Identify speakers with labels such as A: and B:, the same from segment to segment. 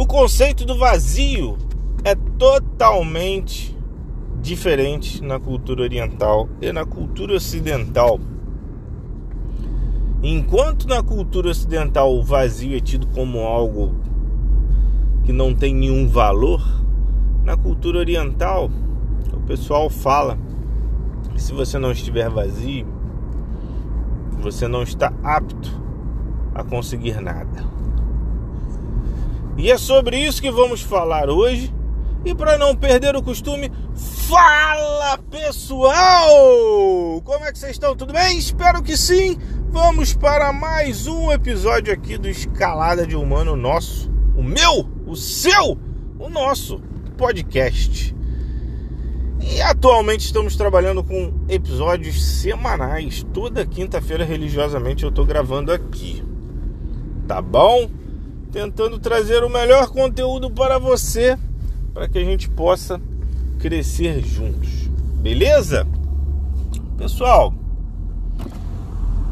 A: O conceito do vazio é totalmente diferente na cultura oriental e na cultura ocidental. Enquanto na cultura ocidental o vazio é tido como algo que não tem nenhum valor, na cultura oriental o pessoal fala que se você não estiver vazio, você não está apto a conseguir nada. E é sobre isso que vamos falar hoje. E para não perder o costume, fala pessoal! Como é que vocês estão? Tudo bem? Espero que sim. Vamos para mais um episódio aqui do Escalada de Humano nosso, o meu, o seu, o nosso podcast. E atualmente estamos trabalhando com episódios semanais. Toda quinta-feira, religiosamente, eu estou gravando aqui. Tá bom? Tentando trazer o melhor conteúdo para você, para que a gente possa crescer juntos. Beleza? Pessoal,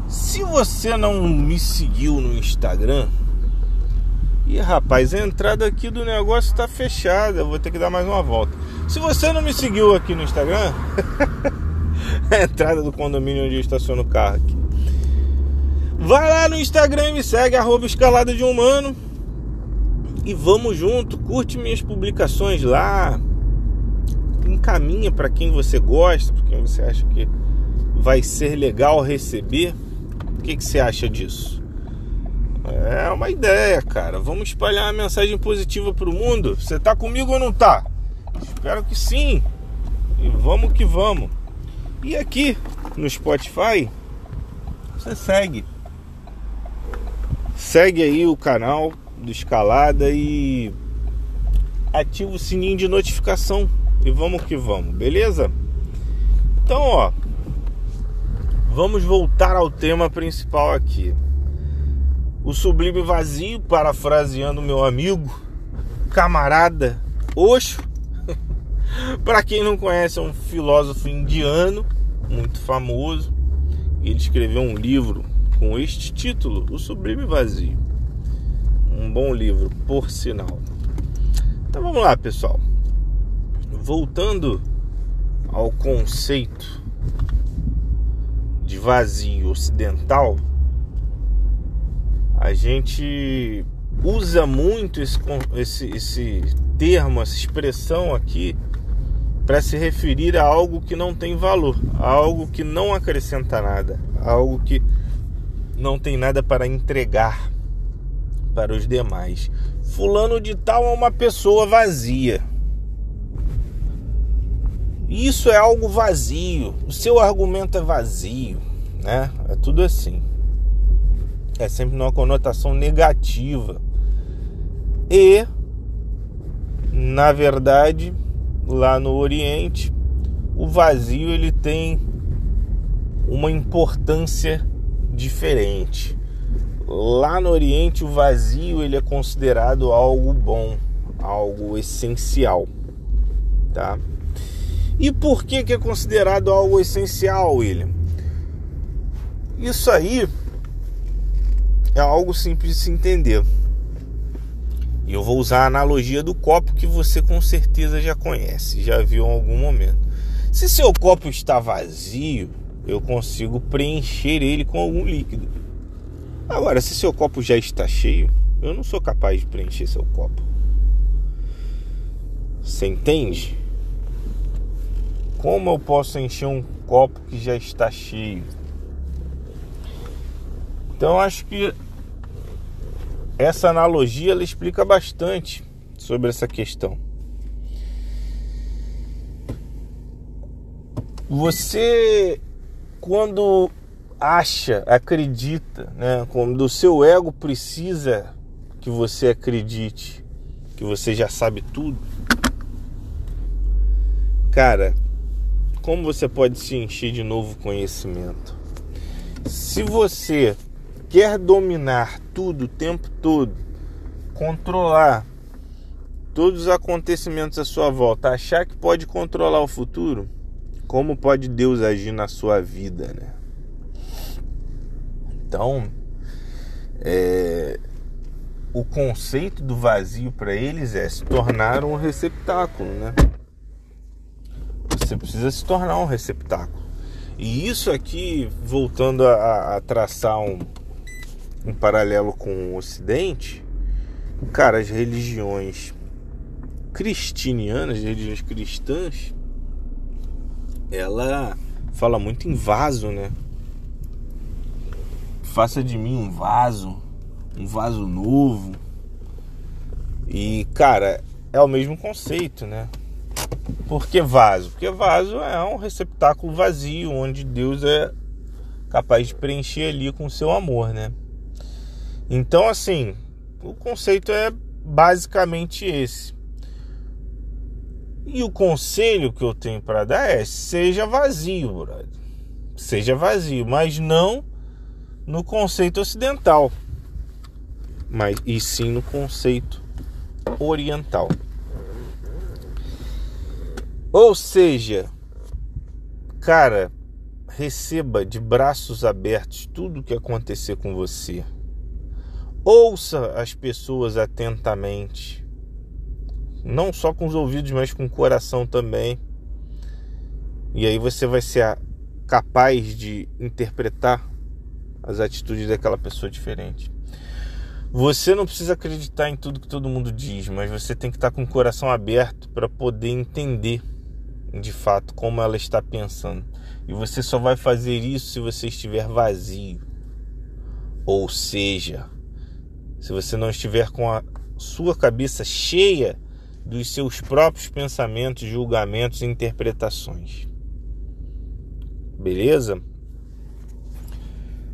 A: se você não me seguiu no Instagram, e rapaz, a entrada aqui do negócio está fechada. Vou ter que dar mais uma volta. Se você não me seguiu aqui no Instagram, a entrada do condomínio onde eu estaciono o carro aqui. Vai lá no Instagram e me segue, arroba escalada de humano. E vamos junto, curte minhas publicações lá. Encaminha para quem você gosta, para quem você acha que vai ser legal receber. O que, que você acha disso? É uma ideia, cara. Vamos espalhar uma mensagem positiva pro mundo. Você tá comigo ou não tá? Espero que sim. E vamos que vamos. E aqui no Spotify, você segue. Segue aí o canal do Escalada e ativa o sininho de notificação. E vamos que vamos, beleza? Então, ó, vamos voltar ao tema principal aqui. O sublime vazio, parafraseando meu amigo, camarada Osho. Para quem não conhece, é um filósofo indiano muito famoso. Ele escreveu um livro com este título, O Sublime Vazio. Um bom livro, por sinal. Então vamos lá, pessoal. Voltando ao conceito de vazio ocidental, a gente usa muito esse, esse, esse termo, essa expressão aqui, para se referir a algo que não tem valor, a algo que não acrescenta nada, a algo que não tem nada para entregar para os demais. Fulano de tal é uma pessoa vazia. Isso é algo vazio. O seu argumento é vazio, né? É tudo assim é sempre numa conotação negativa. E, na verdade, lá no Oriente, o vazio ele tem uma importância diferente. Lá no Oriente, o vazio ele é considerado algo bom, algo essencial, tá? E por que que é considerado algo essencial, William? Isso aí é algo simples de se entender. E eu vou usar a analogia do copo que você com certeza já conhece, já viu em algum momento. Se seu copo está vazio, eu consigo preencher ele com algum líquido. Agora, se seu copo já está cheio, eu não sou capaz de preencher seu copo. Você entende? Como eu posso encher um copo que já está cheio? Então acho que essa analogia ela explica bastante sobre essa questão. Você quando acha, acredita, né, quando o seu ego precisa que você acredite que você já sabe tudo, cara, como você pode se encher de novo conhecimento? Se você quer dominar tudo o tempo todo, controlar todos os acontecimentos à sua volta, achar que pode controlar o futuro, como pode Deus agir na sua vida, né? Então, é, o conceito do vazio para eles é se tornar um receptáculo, né? Você precisa se tornar um receptáculo. E isso aqui, voltando a, a traçar um, um paralelo com o Ocidente, cara, as religiões cristinianas, as religiões cristãs, ela fala muito em vaso, né? Faça de mim um vaso, um vaso novo. E, cara, é o mesmo conceito, né? Por que vaso? Porque vaso é um receptáculo vazio onde Deus é capaz de preencher ali com o seu amor, né? Então, assim, o conceito é basicamente esse. E o conselho que eu tenho para dar é: seja vazio, brother. Seja vazio, mas não no conceito ocidental, mas e sim no conceito oriental. Ou seja, cara, receba de braços abertos tudo o que acontecer com você. Ouça as pessoas atentamente, não só com os ouvidos, mas com o coração também. E aí você vai ser capaz de interpretar as atitudes daquela pessoa diferente. Você não precisa acreditar em tudo que todo mundo diz, mas você tem que estar com o coração aberto para poder entender de fato como ela está pensando. E você só vai fazer isso se você estiver vazio. Ou seja, se você não estiver com a sua cabeça cheia dos seus próprios pensamentos, julgamentos e interpretações. Beleza?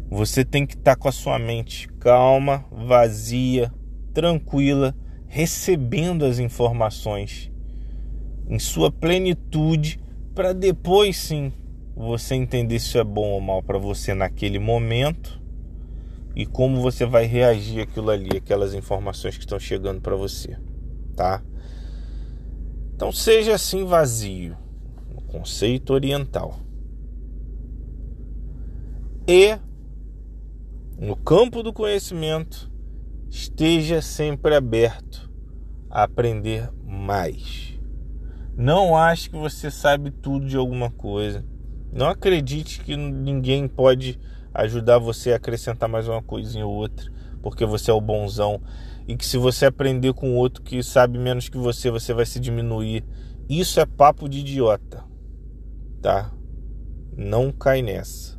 A: Você tem que estar com a sua mente calma, vazia, tranquila, recebendo as informações em sua plenitude, para depois sim você entender se é bom ou mal para você naquele momento e como você vai reagir aquilo ali, aquelas informações que estão chegando para você, tá? Então seja assim vazio, conceito oriental. E no campo do conhecimento, esteja sempre aberto a aprender mais. Não ache que você sabe tudo de alguma coisa. Não acredite que ninguém pode ajudar você a acrescentar mais uma coisinha ou outra, porque você é o bonzão. E que se você aprender com outro que sabe menos que você, você vai se diminuir. Isso é papo de idiota. Tá? Não cai nessa.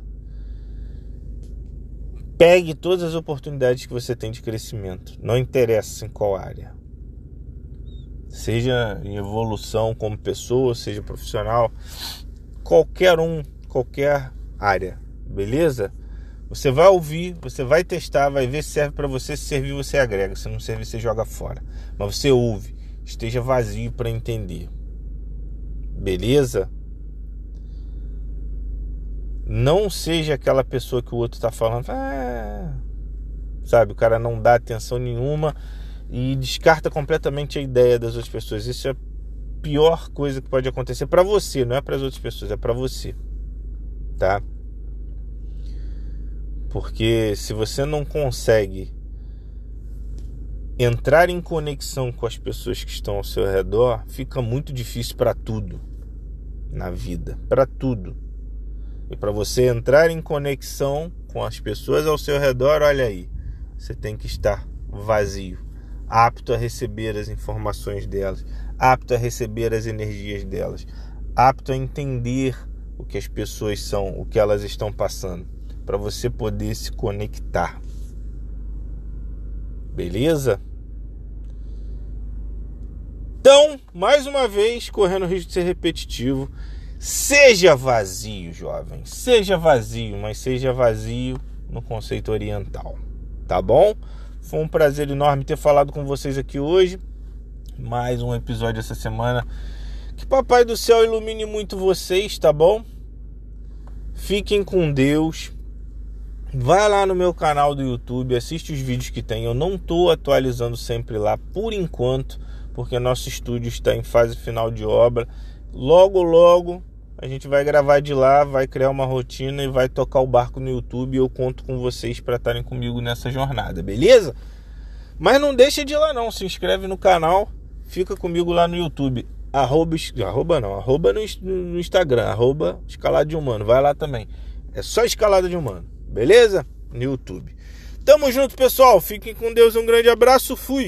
A: Pegue todas as oportunidades que você tem de crescimento. Não interessa em qual área seja em evolução como pessoa, seja profissional, qualquer um, qualquer área, beleza? Você vai ouvir, você vai testar, vai ver se serve para você, se servir você agrega, se não servir você joga fora. Mas você ouve, esteja vazio para entender. Beleza? Não seja aquela pessoa que o outro está falando, ah, sabe, o cara não dá atenção nenhuma e descarta completamente a ideia das outras pessoas. Isso é a pior coisa que pode acontecer para você, não é para as outras pessoas, é para você. Tá? Porque se você não consegue entrar em conexão com as pessoas que estão ao seu redor, fica muito difícil para tudo na vida, para tudo. E para você entrar em conexão com as pessoas ao seu redor, olha aí, você tem que estar vazio apto a receber as informações delas, apto a receber as energias delas, apto a entender o que as pessoas são, o que elas estão passando, para você poder se conectar. Beleza? Então, mais uma vez, correndo o risco de ser repetitivo, seja vazio, jovem. Seja vazio, mas seja vazio no conceito oriental. Tá bom? Foi um prazer enorme ter falado com vocês aqui hoje. Mais um episódio essa semana. Que Papai do Céu ilumine muito vocês, tá bom? Fiquem com Deus. Vai lá no meu canal do YouTube, assiste os vídeos que tem. Eu não estou atualizando sempre lá por enquanto, porque nosso estúdio está em fase final de obra. Logo, logo a gente vai gravar de lá, vai criar uma rotina e vai tocar o barco no YouTube. Eu conto com vocês para estarem comigo nessa jornada, beleza? Mas não deixa de ir lá não, se inscreve no canal, fica comigo lá no YouTube. Arroba, arroba não, arroba no, no Instagram, arroba escalada de humano, vai lá também. É só escalada de humano, beleza? No YouTube. Tamo junto, pessoal. Fiquem com Deus. Um grande abraço. Fui.